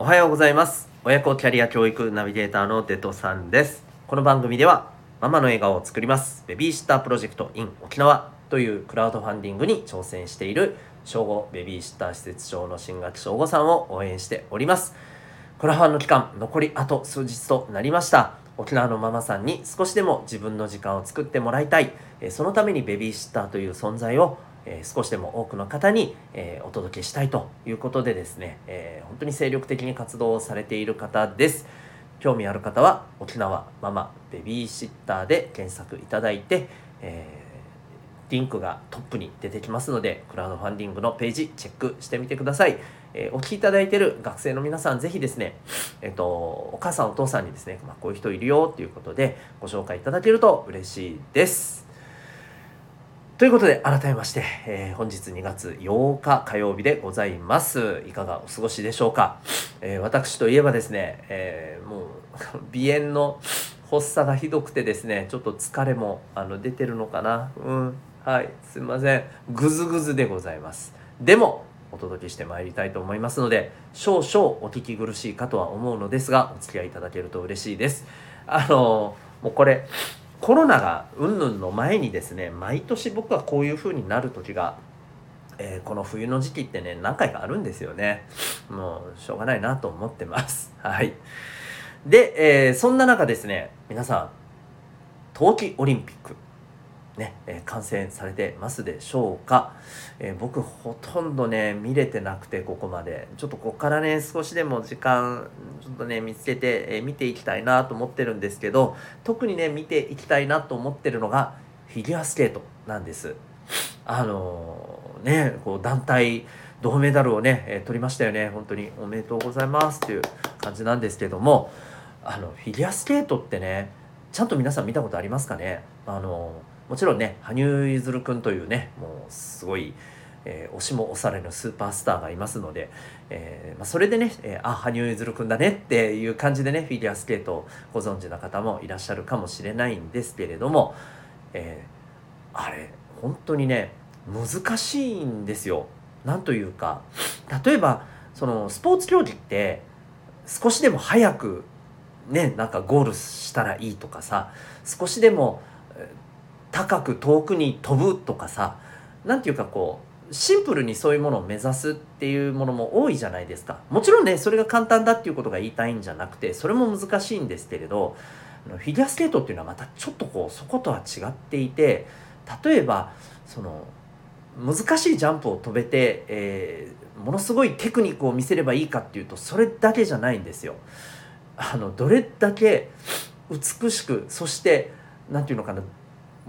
おはようございます。親子キャリア教育ナビゲーターのデトさんです。この番組ではママの笑顔を作りますベビーシッタープロジェクト in 沖縄というクラウドファンディングに挑戦している小5ベビーシッター施設長の新学小5さんを応援しております。クラファンの期間残りあと数日となりました。沖縄のママさんに少しでも自分の時間を作ってもらいたい。そのためにベビーシッターという存在をえ、少しでも多くの方に、え、お届けしたいということでですね、え、本当に精力的に活動をされている方です。興味ある方は沖縄ママベビーシッターで検索いただいて、えー、リンクがトップに出てきますのでクラウドファンディングのページチェックしてみてください。えー、お聞きいただいている学生の皆さんぜひですね、えっ、ー、と、お母さんお父さんにですね、まあ、こういう人いるよっていうことでご紹介いただけると嬉しいです。ということで改めまして、えー、本日2月8日火曜日でございます。いかがお過ごしでしょうか、えー、私といえばですね、えー、もう鼻炎の発作がひどくてですねちょっと疲れもあの出てるのかな？うん。はい。すいません。ぐずぐずでございます。でもお届けしてまいりたいと思いますので少々お聞き苦しいかとは思うのですがお付き合いいただけると嬉しいです。あのもうこれコロナがうんぬんの前にですね毎年僕はこういう風になる時が、えー、この冬の時期ってね何回かあるんですよね。もうしょうがないなと思ってます。はい。で、えー、そんな中ですね皆さん冬季オリンピック。ね、え、観戦されてますでしょうか、えー、僕ほとんどね見れてなくてここまで。ちょっとここからね少しでも時間ちょっとね見つけて、えー、見ていきたいなと思ってるんですけど特にね見ていきたいなと思ってるのがフィギュアスケートなんです。あのねこう団体銅メダルをね、え取りましたよね。本当におめでとうございますという感じなんですけどもあのフィギュアスケートってねちゃんと皆さん見たことありますかね？あのもちろんね羽生結弦君というねもうすごい、えー、押しも押されぬスーパースターがいますので、えーまあ、それでね、えー、あ羽生結弦君だねっていう感じでねフィギュアスケートをご存知の方もいらっしゃるかもしれないんですけれども、え、あれ本当にね難しいんですよ。なんというか例えばそのスポーツ競技って少しでも早くねなんかゴールしたらいいとかさ少しでも高く遠くに飛ぶとかさ何て言うかこうシンプルにそういうものを目指すっていうものも多いじゃないですかもちろんねそれが簡単だっていうことが言いたいんじゃなくてそれも難しいんですけれどフィギュアスケートっていうのはまたちょっとこうそことは違っていて例えばその難しいジャンプを飛べて、えー、ものすごいテクニックを見せればいいかっていうとそれだけじゃないんですよ。あのどれだけ美しくそして何て言うのかな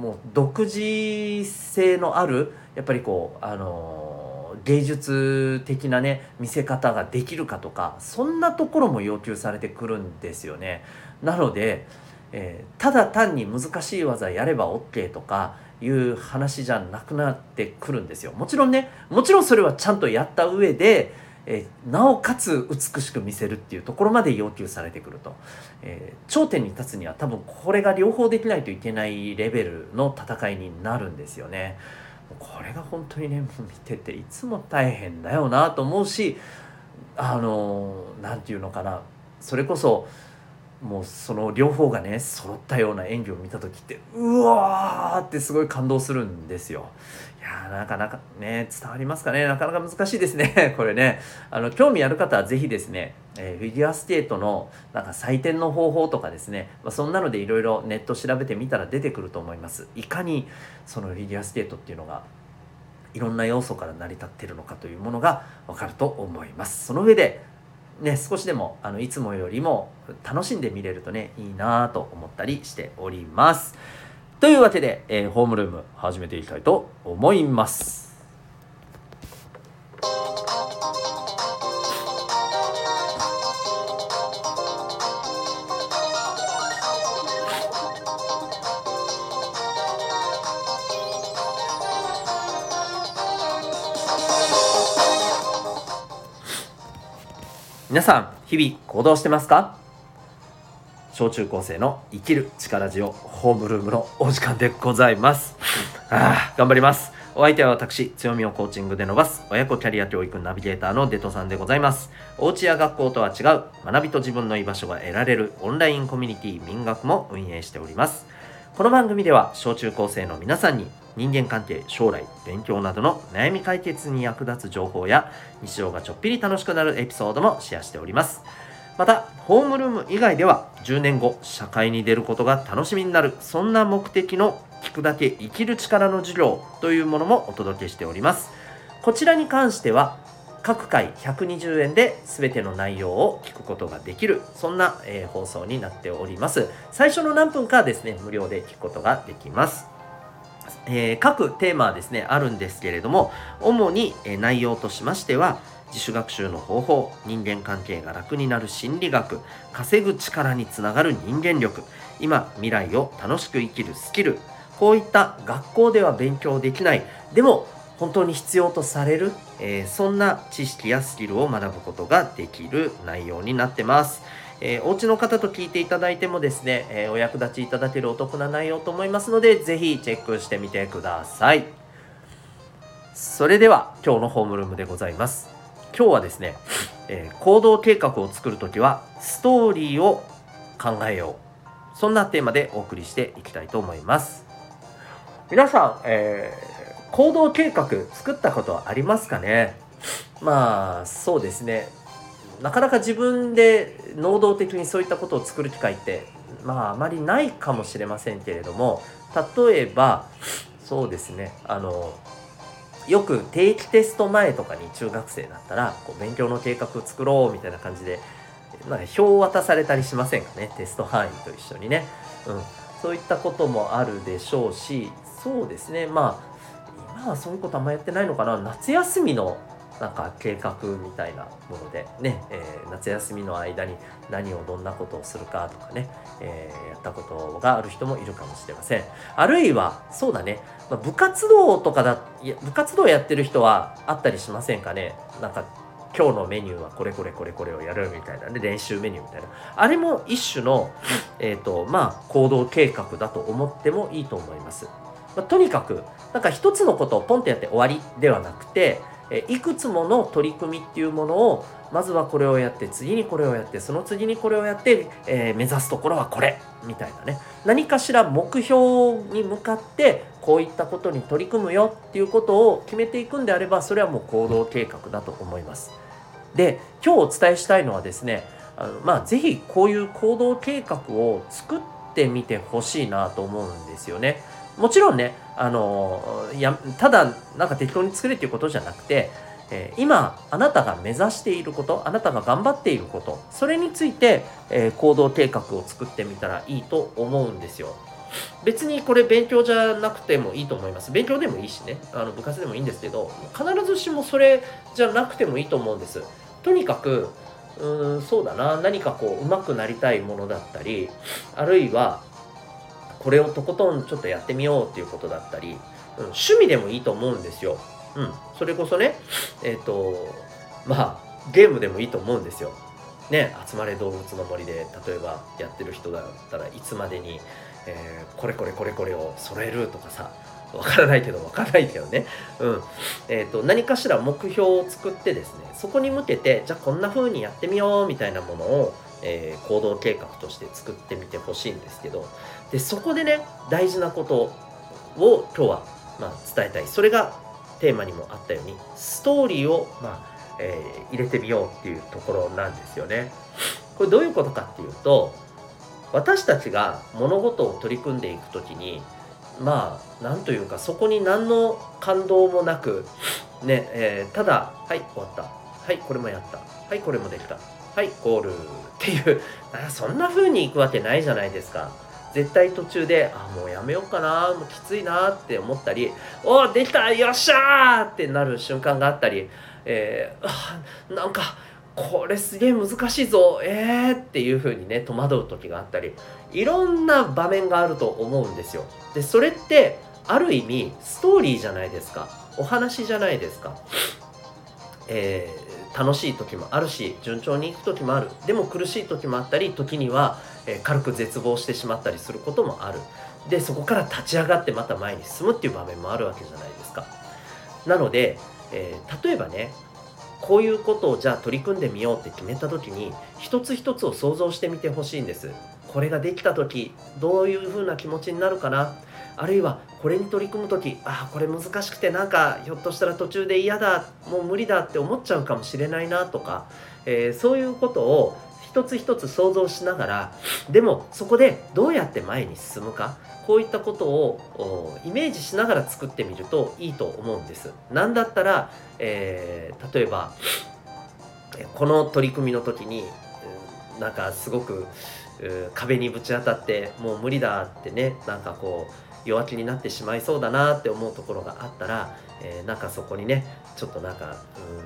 もう独自性のあるやっぱりこうあの芸術的なね見せ方ができるかとかそんなところも要求されてくるんですよね。なので、えー、ただ単に難しい技やれば OK とかいう話じゃなくなってくるんですよ。もちろんねもちろんそれはちゃんとやった上でえなおかつ美しく見せるっていうところまで要求されてくると、えー、頂点に立つには多分これが両方できないといけないレベルの戦いになるんですよね。これが本当にねもう見てていつも大変だよなと思うしあの何て言うのかなそれこそもうその両方がね揃ったような演技を見た時ってうわーってすごい感動するんですよ。いやなかなかね伝わりますかね。なかなか難しいですね。これね。あの興味ある方は是非ですね、えー、フィギュアスケートのなんか採点の方法とかですね、まあ、そんなのでいろいろネット調べてみたら出てくると思います。いかにそのフィギュアスケートっていうのがいろんな要素から成り立っているのかというものが分かると思います。その上でね、少しでもあのいつもよりも楽しんで見れるとねいいなと思ったりしております。というわけで、えー、ホームルーム始めていきたいと思います。皆さん日々行動してますか？小中高生の生きる力ジオホームルームのお時間でございますああ頑張りますお相手は私、強みをコーチングで伸ばす親子キャリア教育ナビゲーターのデトさんでございます。お家や学校とは違う学びと自分の居場所が得られるオンラインコミュニティ民学も運営しております。この番組では小中高生の皆さんに人間関係、将来、勉強などの悩み解決に役立つ情報や日常がちょっぴり楽しくなるエピソードもシェアしております。また、ホームルーム以外では10年後、社会に出ることが楽しみになる、そんな目的の聞くだけ生きる力の授業というものもお届けしております。こちらに関しては各回120円で全ての内容を聞くことができるそんな、えー、放送になっております最初の何分かですね無料で聞くことができますえー、各テーマはですねあるんですけれども主に、え、内容としましては自主学習の方法人間関係が楽になる心理学稼ぐ力につながる人間力今未来を楽しく生きるスキルこういった学校では勉強できないでも本当に必要とされる、えー、そんな知識やスキルを学ぶことができる内容になってます。えー、お家の方と聞いていただいてもですね、えー、お役立ちいただけるお得な内容と思いますので、ぜひチェックしてみてください。それでは今日のホームルームでございます。今日はですね、えー、行動計画を作るときはストーリーを考えよう。そんなテーマでお送りしていきたいと思います。皆さん、えー、行動計画作ったことはありますかね？まあそうですねなかなか自分で能動的にそういったことを作る機会ってまああまりないかもしれませんけれども例えばそうですねあのよく定期テスト前とかに中学生だったらこう勉強の計画を作ろうみたいな感じでなんか表を渡されたりしませんかねテスト範囲と一緒にね、うん、そういったこともあるでしょうしそうですねまあ今はそういうことあんまやってないのかな。夏休みのなんか計画みたいなものでね、えー、夏休みの間に何をどんなことをするかとかね、えー、やったことがある人もいるかもしれません。あるいはそうだね、まあ、部活動とかだ部活動やってる人はあったりしませんかね。なんか今日のメニューはこれこれこれこれをやるみたいなで練習メニューみたいな。あれも一種の、えーとまあ、行動計画だと思ってもいいと思います。まあ、とにかくなんか一つのことをポンってやって終わりではなくてえいくつもの取り組みっていうものをまずはこれをやって次にこれをやってその次にこれをやって、えー、目指すところはこれみたいなね何かしら目標に向かってこういったことに取り組むよっていうことを決めていくんであればそれはもう行動計画だと思います。で今日お伝えしたいのはですねあのまあ是非こういう行動計画を作ってみてほしいなと思うんですよね。もちろんね、あのやただなんか適当に作れっていうことじゃなくて、えー、今あなたが目指していることあなたが頑張っていることそれについて、えー、行動計画を作ってみたらいいと思うんですよ。別にこれ勉強じゃなくてもいいと思います。勉強でもいいしね、あの部活でもいいんですけど、必ずしもそれじゃなくてもいいと思うんです。とにかく、うーん、そうだな、何かこう、上手くなりたいものだったり、あるいは、これをとことんちょっとやってみようっていうことだったり、うん、趣味でもいいと思うんですよ。うん、それこそね、えっ、ー、と、まあ、ゲームでもいいと思うんですよ。ね、集まれ動物の森で例えばやってる人だったらいつまでに、えー、これこれこれこれを揃えるとかさわからないけどわからないけどね、うんえーと、何かしら目標を作ってですねそこに向けてじゃあこんな風にやってみようみたいなものを、えー、行動計画として作ってみてほしいんですけどでそこでね大事なことを今日は、ま、伝えたい。それがテーマにもあったようにストーリーを、まあえー、入れてみようっていうところなんですよね。これどういうことかっていうと私たちが物事を取り組んでいく時にまあなんというかそこに何の感動もなくね、えー、ただはい終わった。はいこれもやった。はいこれもできた。はいゴール。っていうそんな風にいくわけないじゃないですか。絶対途中であもうやめようかなもうきついなって思ったりおおできたよっしゃーってなる瞬間があったり、えー、なんかこれすげえ難しいぞえーっていう風にね戸惑う時があったりいろんな場面があると思うんですよ。でそれってある意味ストーリーじゃないですか。お話じゃないですか。えー、楽しい時もあるし順調にいく時もある。でも苦しい時もあったり時にはえー、軽く絶望してしまったりすることもある。でそこから立ち上がってまた前に進むっていう場面もあるわけじゃないですか。なので、えー、例えばねこういうことをじゃあ取り組んでみようって決めた時に一つ一つを想像してみてほしいんです。これができた時どういう風な気持ちになるかな？あるいはこれに取り組む時ああこれ難しくてなんかひょっとしたら途中で嫌だもう無理だって思っちゃうかもしれないなとか、えー、そういうことを一つ一つ想像しながらでもそこでどうやって前に進むかこういったことをイメージしながら作ってみるといいと思うんです。なだったら、えー、例えばこの取り組みの時になんかすごく壁にぶち当たってもう無理だってねなんかこう弱気になってしまいそうだなって思うところがあったら、えー、なんかそこにねちょっとなんか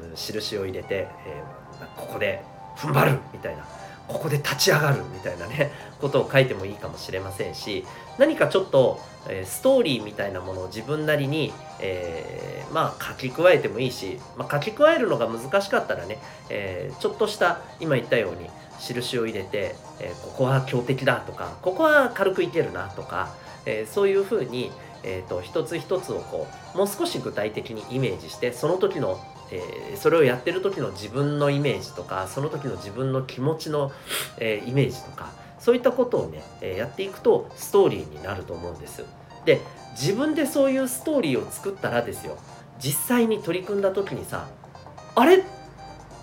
うん印を入れて、えー、ここで踏ん張るみたいな。ここで立ち上がるみたいなね ことを書いてもいいかもしれませんし何かちょっと、えー、ストーリーみたいなものを自分なりに、えー、まあ書き加えてもいいし、まあ、書き加えるのが難しかったらね、えー、ちょっとした今言ったように印を入れて、えここは強敵だとかここは軽くいけるなとか、えそういうふうに、えーと、一つ一つをこうもう少し具体的にイメージしてその時のえー、それをやってる時の自分のイメージとかその時の自分の気持ちの、えー、イメージとかそういったことをね、え、やっていくとストーリーになると思うんです。で自分でそういうストーリーを作ったらですよ。実際に取り組んだ時にさあれ？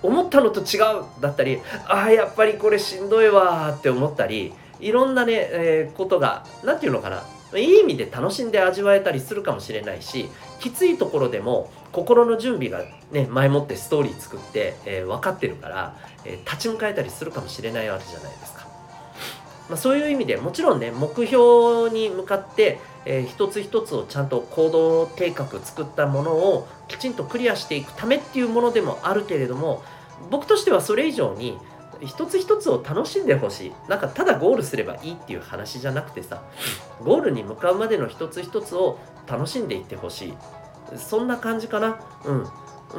思ったのと違う？だったりああやっぱりこれしんどいわって思ったりいろんなね、えー、ことが何て言うのかないい意味で楽しんで味わえたりするかもしれないしきついところでも心の準備がね前もってストーリー作って、えー、分かってるから、えー、立ち向かえたりするかもしれないわけじゃないですか。まあ、そういう意味でもちろんね目標に向かって、えー、一つ一つをちゃんと行動計画作ったものをきちんとクリアしていくためっていうものでもあるけれども僕としてはそれ以上に一つ一つを楽しんでほしい。なんかただゴールすればいいっていう話じゃなくてさゴールに向かうまでの一つ一つを楽しんでいってほしい。そんな感じかな。う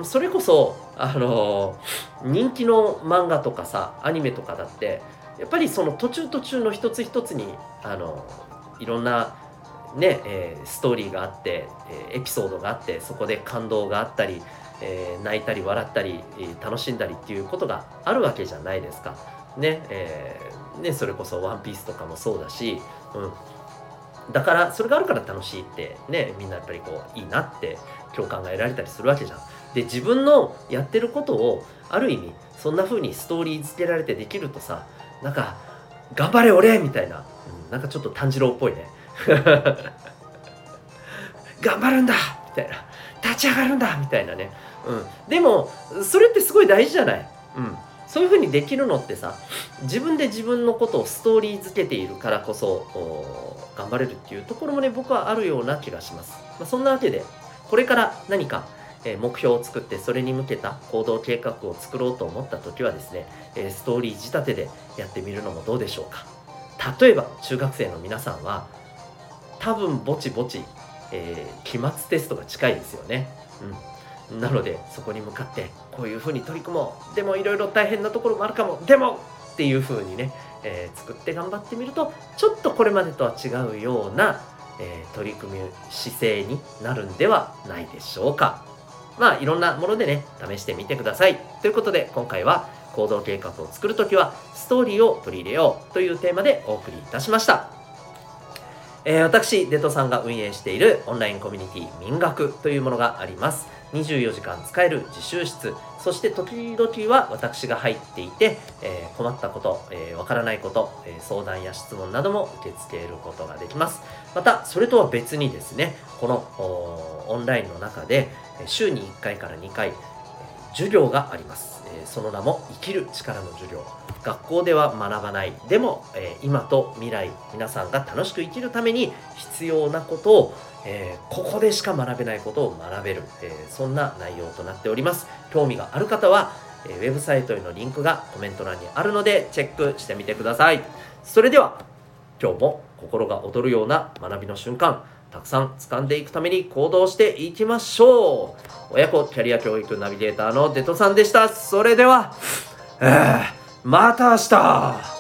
ん。それこそあのー、人気の漫画とかさアニメとかだってやっぱりその途中途中の一つ一つにあのいろんなね、えー、ストーリーがあって、え、エピソードがあってそこで感動があったりえー、泣いたり笑ったり、楽しんだりっていうことがあるわけじゃないですか。ね、えー、ね、それこそワンピースとかもそうだし、うん。だから、それがあるから楽しいって、ね、みんなやっぱりこう、いいなって共感が得られたりするわけじゃん。で、自分のやってることを、ある意味、そんな風にストーリー付けられてできるとさ、なんか、頑張れ俺みたいな、うん、なんかちょっと炭治郎っぽいね。頑張るんだみたいな。立ち上がるんだみたいなねうん、でもそれってすごい大事じゃない、うん、そういうふうにできるのってさ自分で自分のことをストーリーづけているからこそ頑張れるっていうところもね僕はあるような気がします、まあ、そんなわけでこれから何か目標を作ってそれに向けた行動計画を作ろうと思った時はですねストーリー仕立てでやってみるのもどうでしょうか。例えば中学生の皆さんは多分ぼちぼち、えー、期末テストが近いですよね、うんなのでそこに向かってこういうふうに取り組もう。でもいろいろ大変なところもあるかも。でもっていうふうにね、えー、作って頑張ってみるとちょっとこれまでとは違うような、えー、取り組み姿勢になるんではないでしょうか。まあいろんなものでね試してみてください。ということで今回は行動計画を作るときはストーリーを取り入れようというテーマでお送りいたしました。えー、私、デトさんが運営しているオンラインコミュニティ民学というものがあります。24時間使える自習室。そして時々は私が入っていて、えー、困ったことわ、えー、からないこと、えー、相談や質問なども受け付けることができます。またそれとは別にですねこのオンラインの中で週に1回から2回授業があります、えその名も生きる力の授業。学校では学ばない。でも、え今と未来皆さんが楽しく生きるために必要なことをえー、ここでしか学べないことを学べる、えー、そんな内容となっております。興味がある方は、えー、ウェブサイトへのリンクがコメント欄にあるのでチェックしてみてください。それでは今日も心が躍るような学びの瞬間たくさん掴んでいくために行動していきましょう。親子キャリア教育ナビゲーターのデトさんでした。それでは、えー、また明日。